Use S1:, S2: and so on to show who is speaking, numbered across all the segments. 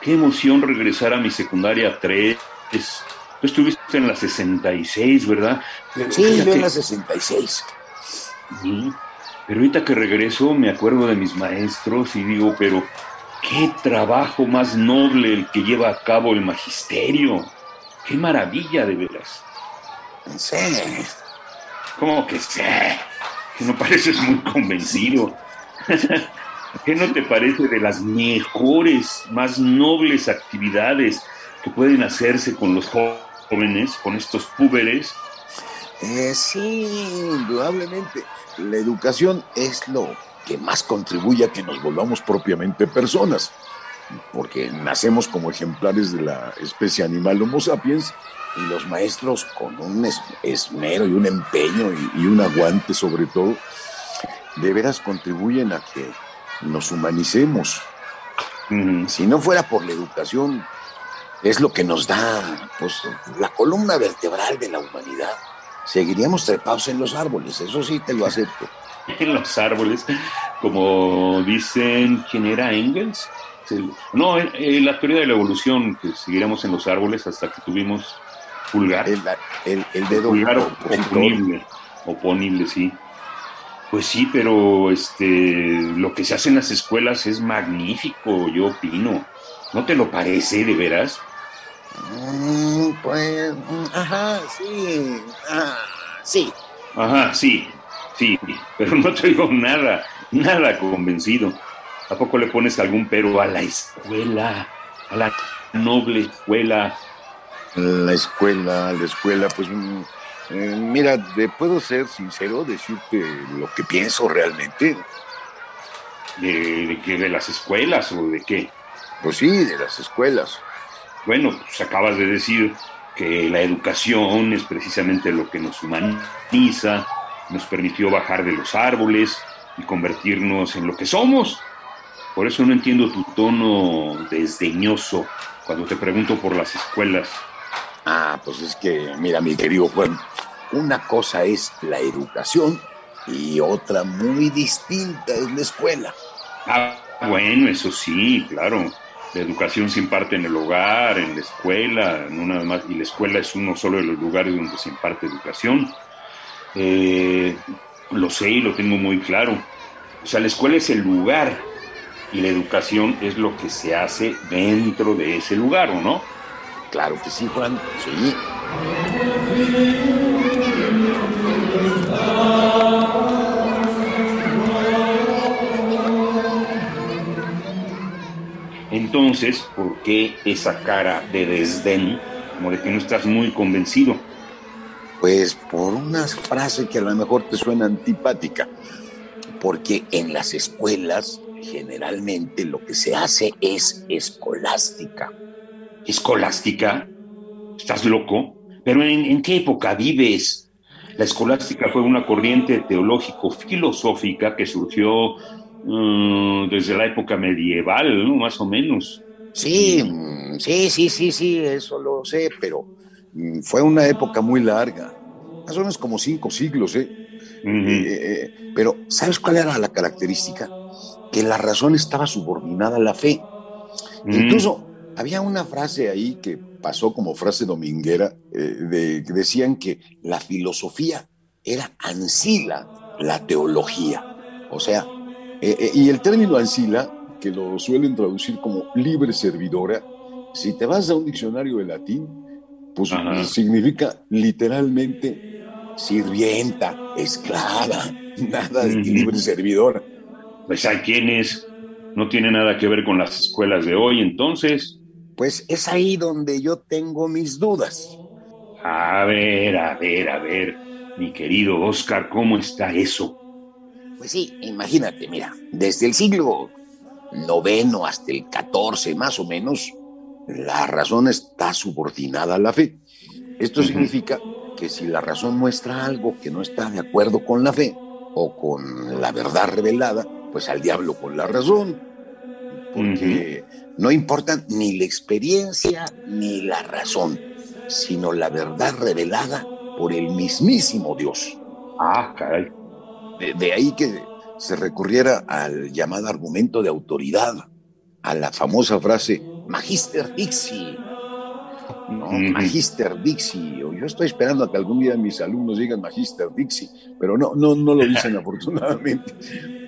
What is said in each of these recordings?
S1: ¡Qué emoción regresar a mi secundaria 3! Tú estuviste en la 66, ¿verdad?
S2: sí, yo en la 66.
S1: Pero ahorita que regreso me acuerdo de mis maestros y digo, pero qué trabajo más noble el que lleva a cabo el magisterio. Qué maravilla de veras.
S2: Sí.
S1: ¿Cómo que sé? Que no pareces muy convencido. ¿Qué no te parece de las mejores, más nobles actividades que pueden hacerse con los jóvenes, con estos púberes?
S2: Eh, sí, indudablemente. La educación es lo que más contribuye a que nos volvamos propiamente personas, porque nacemos como ejemplares de la especie animal Homo sapiens y los maestros con un esmero y un empeño y, un aguante sobre todo, de veras contribuyen a que nos humanicemos. Si no fuera por la educación, es lo que nos da pues, la columna vertebral de la humanidad seguiríamos trepados en los árboles, eso sí te lo acepto.
S1: En los árboles, como dicen, ¿quién era Engels? No, en, la teoría de la evolución, que seguiríamos en los árboles hasta que tuvimos pulgar.
S2: El, el, dedo
S1: pulgar oponible, oponible, sí. Pues sí, pero este, lo que se hace en las escuelas es magnífico, yo opino. ¿No te lo parece, de veras?
S2: Mm, pues, mm, ajá, sí, ah, sí.
S1: Ajá, sí, sí, pero no te digo nada, nada convencido. ¿A poco le pones algún pero a la escuela, a la noble escuela?
S2: La escuela, la escuela, pues mm, eh, mira, ¿te puedo ser sincero, decirte lo que pienso realmente?
S1: ¿De, de qué? ¿De las escuelas o de qué?
S2: Pues sí, de las escuelas.
S1: Bueno, pues acabas de decir que la educación es precisamente lo que nos humaniza, nos permitió bajar de los árboles y convertirnos en lo que somos. Por eso no entiendo tu tono desdeñoso cuando te pregunto por las escuelas.
S2: Ah, pues es que, mira, mi querido Juan, una cosa es la educación y otra muy distinta es la escuela.
S1: Ah, bueno, eso sí, claro. La educación se imparte en el hogar, en la escuela, más, y la escuela es uno solo de los lugares donde se imparte educación. Eh, lo sé y lo tengo muy claro. O sea, la escuela es el lugar y la educación es lo que se hace dentro de ese lugar, ¿o no?
S2: Claro que sí, Juan, sí.
S1: Entonces, ¿por qué esa cara de desdén, como de que no estás muy convencido?
S2: Pues por una frase que a lo mejor te suena antipática, porque en las escuelas generalmente lo que se hace es escolástica.
S1: ¿Escolástica? ¿Estás loco? ¿Pero en, en qué época vives? La escolástica fue una corriente teológico-filosófica que surgió Mm, desde la época medieval, ¿no? Más o menos.
S2: Sí, mm, sí, sí, sí, sí, eso lo sé, pero mm, fue una época muy larga, más o menos como cinco siglos, ¿eh? Eh, ¿eh? pero, ¿sabes cuál era la característica? Que la razón estaba subordinada a la fe. Incluso había una frase ahí que pasó como frase dominguera, eh, de, que decían que la filosofía era ansila la teología. O sea, eh, eh, y el término ansila, que lo suelen traducir como libre servidora, si te vas a un diccionario de latín, pues significa literalmente sirvienta, esclava, nada de libre servidora.
S1: Pues hay quienes no tiene nada que ver con las escuelas de hoy, entonces.
S2: Pues es ahí donde yo tengo mis dudas.
S1: A ver, a ver, a ver, mi querido Oscar, ¿cómo está eso?
S2: Pues sí, imagínate, mira, desde el siglo noveno hasta el XIV más o menos, la razón está subordinada a la fe. Esto significa que si la razón muestra algo que no está de acuerdo con la fe o con la verdad revelada, pues al diablo con la razón. Porque no importa ni la experiencia ni la razón, sino la verdad revelada por el mismísimo Dios.
S1: Ah, caray.
S2: De, ahí que se recurriera al llamado argumento de autoridad, a la famosa frase Magister Dixi. No, Magister Dixi. Yo estoy esperando a que algún día mis alumnos digan Magister Dixi, pero no, no, no lo dicen afortunadamente.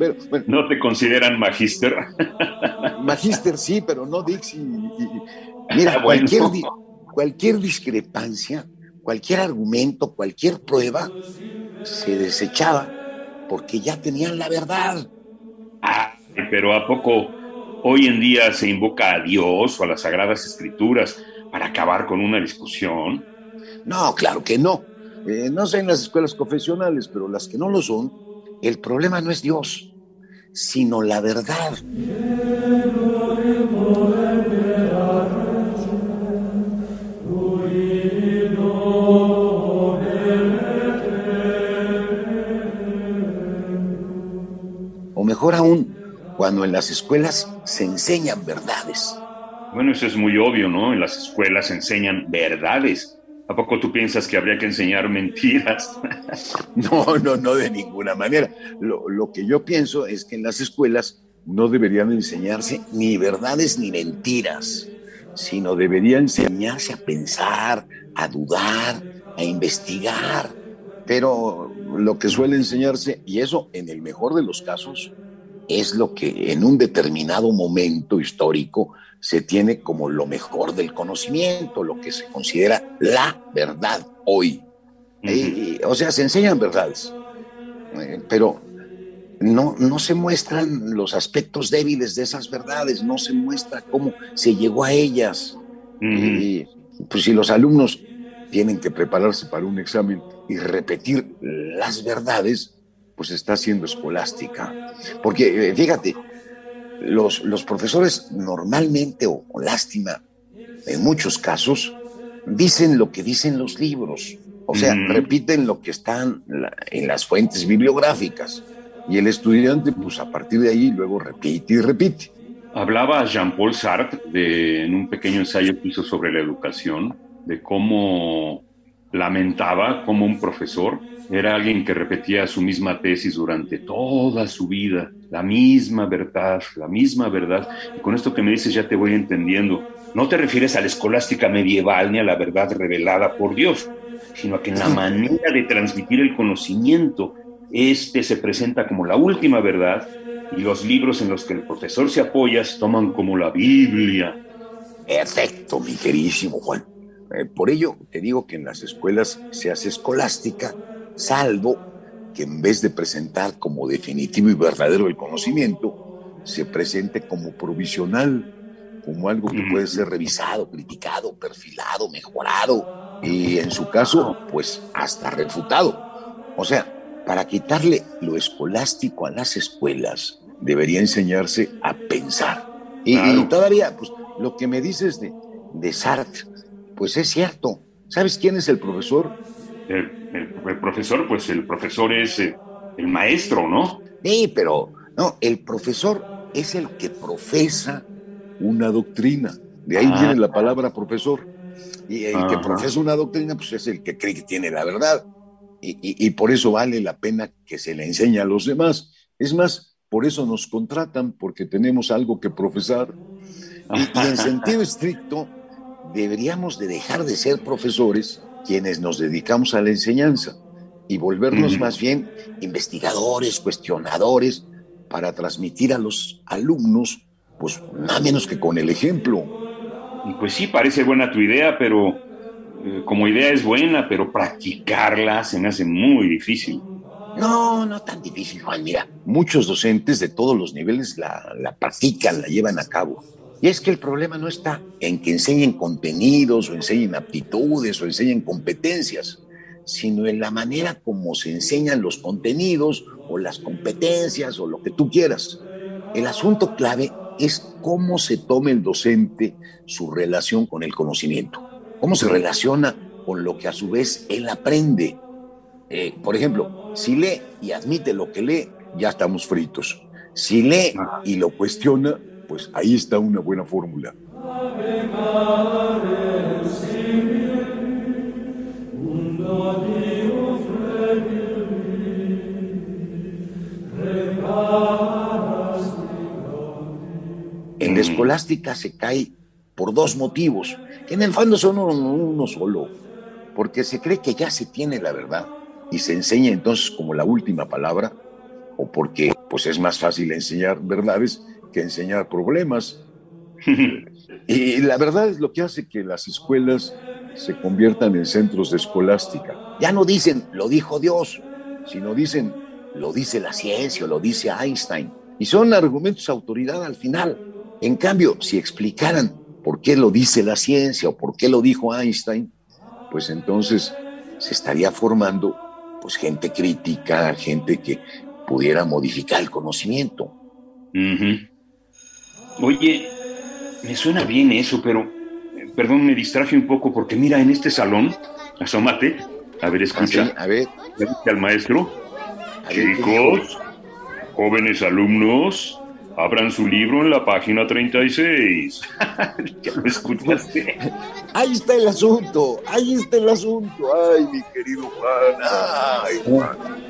S2: Pero,
S1: ¿No te consideran Magister?
S2: Magister sí, pero no Dixi. Mira, cualquier, cualquier discrepancia cualquier argumento, cualquier prueba, se desechaba porque ya tenían la verdad.
S1: Ah, pero ¿a poco hoy en día se invoca a Dios o a las Sagradas Escrituras para acabar con una discusión?
S2: No, claro que no. Eh, no sé en las escuelas confesionales, pero las que no lo son, el problema no es Dios, sino la verdad. mejor aún, cuando en las escuelas se enseñan verdades.
S1: Bueno, eso es muy obvio, ¿no? En las escuelas se enseñan verdades. ¿A poco tú piensas que habría que enseñar mentiras?
S2: No, no, no, de ninguna manera. Lo, que yo pienso es que en las escuelas no deberían enseñarse ni verdades ni mentiras, sino debería enseñarse a pensar, a dudar, a investigar. Pero lo que suele enseñarse, y eso en el mejor de los casos, es lo que en un determinado momento histórico se tiene como lo mejor del conocimiento, lo que se considera la verdad hoy. o sea, se enseñan verdades, eh, pero no, no se muestran los aspectos débiles de esas verdades, no se muestra cómo se llegó a ellas. y, pues si los alumnos tienen que prepararse para un examen y repetir las verdades, pues está siendo escolástica. Porque eh, fíjate, los, los profesores normalmente, o, lástima, en muchos casos, dicen lo que dicen los libros, o sea, repiten lo que están en las fuentes bibliográficas. Y el estudiante, pues a partir de ahí, luego repite y repite.
S1: Hablaba Jean-Paul Sartre de, en un pequeño ensayo que hizo sobre la educación, de cómo lamentaba cómo un profesor era alguien que repetía su misma tesis durante toda su vida, la misma verdad, la misma verdad. Y con esto que me dices ya te voy entendiendo. No te refieres a la escolástica medieval ni a la verdad revelada por Dios, sino a que en la manera de transmitir el conocimiento, este se presenta como la última verdad y los libros en los que el profesor se apoya se toman como la Biblia.
S2: Perfecto, mi queridísimo Juan. Eh, por ello, te digo que en las escuelas se hace escolástica, salvo que en vez de presentar como definitivo y verdadero el conocimiento, se presente como provisional, como algo que puede ser revisado, criticado, perfilado, mejorado y en su caso, pues hasta refutado. O sea, para quitarle lo escolástico a las escuelas, debería enseñarse a pensar. Y, todavía, pues lo que me dices de, de Sartre, pues es cierto. ¿Sabes quién es el profesor?
S1: El, profesor, pues el profesor es eh, el, maestro, ¿no?
S2: Sí, pero no, el profesor es el que profesa una doctrina. De ahí viene la palabra profesor. Y el que profesa una doctrina, pues es el que cree que tiene la verdad. Y, por eso vale la pena que se le enseñe a los demás. Es más, por eso nos contratan, porque tenemos algo que profesar. y en sentido estricto, deberíamos de dejar de ser profesores quienes nos dedicamos a la enseñanza y volvernos más bien investigadores, cuestionadores, para transmitir a los alumnos, pues nada menos que con el ejemplo.
S1: Pues sí, parece buena tu idea, pero eh, como idea es buena, pero practicarla se me hace muy difícil.
S2: No, no tan difícil, Juan. Mira, muchos docentes de todos los niveles la, la practican, la llevan a cabo. Y es que el problema no está en que enseñen contenidos o enseñen aptitudes o enseñen competencias, sino en la manera como se enseñan los contenidos o las competencias o lo que tú quieras. El asunto clave es cómo se toma el docente su relación con el conocimiento, cómo se relaciona con lo que a su vez él aprende. Eh, por ejemplo, si lee y admite lo que lee, ya estamos fritos. Si lee y lo cuestiona, pues ahí está una buena fórmula. En la escolástica se cae por dos motivos, que en el fondo son uno, solo, porque se cree que ya se tiene la verdad y se enseña entonces como la última palabra, o porque pues es más fácil enseñar verdades que enseñar problemas. y la verdad es lo que hace que las escuelas se conviertan en centros de escolástica. Ya no dicen, lo dijo Dios, sino dicen, lo dice la ciencia o lo dice Einstein. Y son argumentos de autoridad al final. En cambio, si explicaran por qué lo dice la ciencia o por qué lo dijo Einstein, pues entonces se estaría formando pues gente crítica, gente que pudiera modificar el conocimiento.
S1: Oye, me suena bien eso, pero perdón, me distraje un poco porque mira, en este salón, asómate, a ver, escucha.
S2: a ver.
S1: Al maestro. Chicos, jóvenes alumnos, abran su libro en la página 36. ya lo escuchaste.
S2: Ahí está el asunto, ahí está el asunto. Ay, mi querido Juan, ay, Juan.